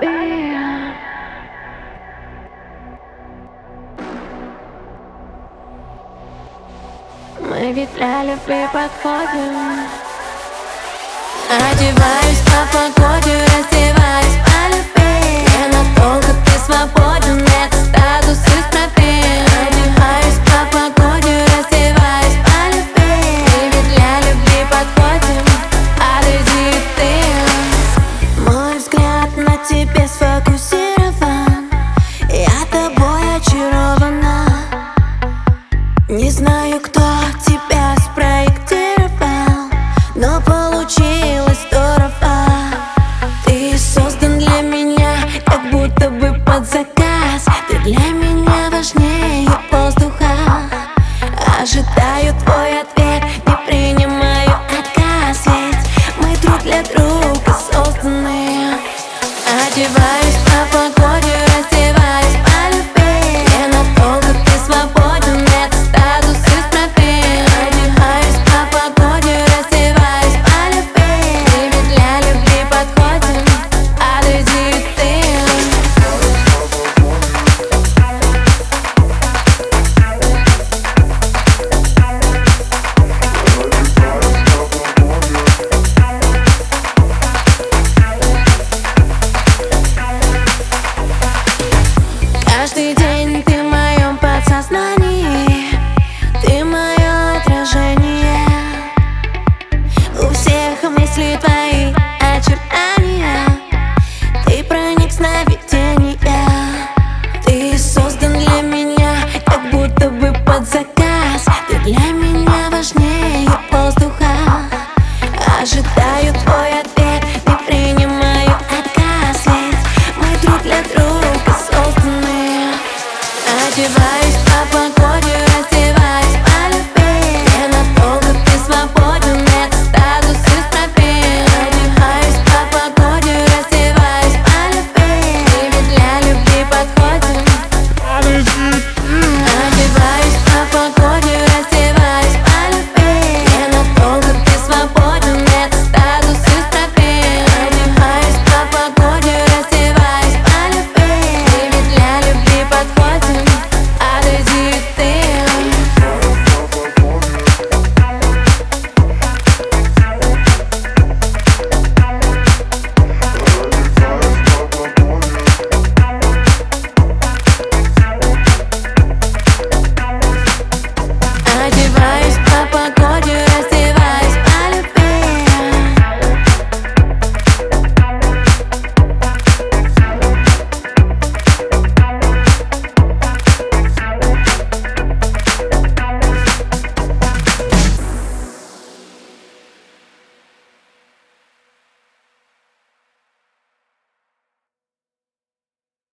Э. Мы ведь для любви Одеваюсь по погоде, раздеваюсь. принимаю твой ответ, не принимаю отказ Ведь мы друг для друга созданы. Одеваюсь divine.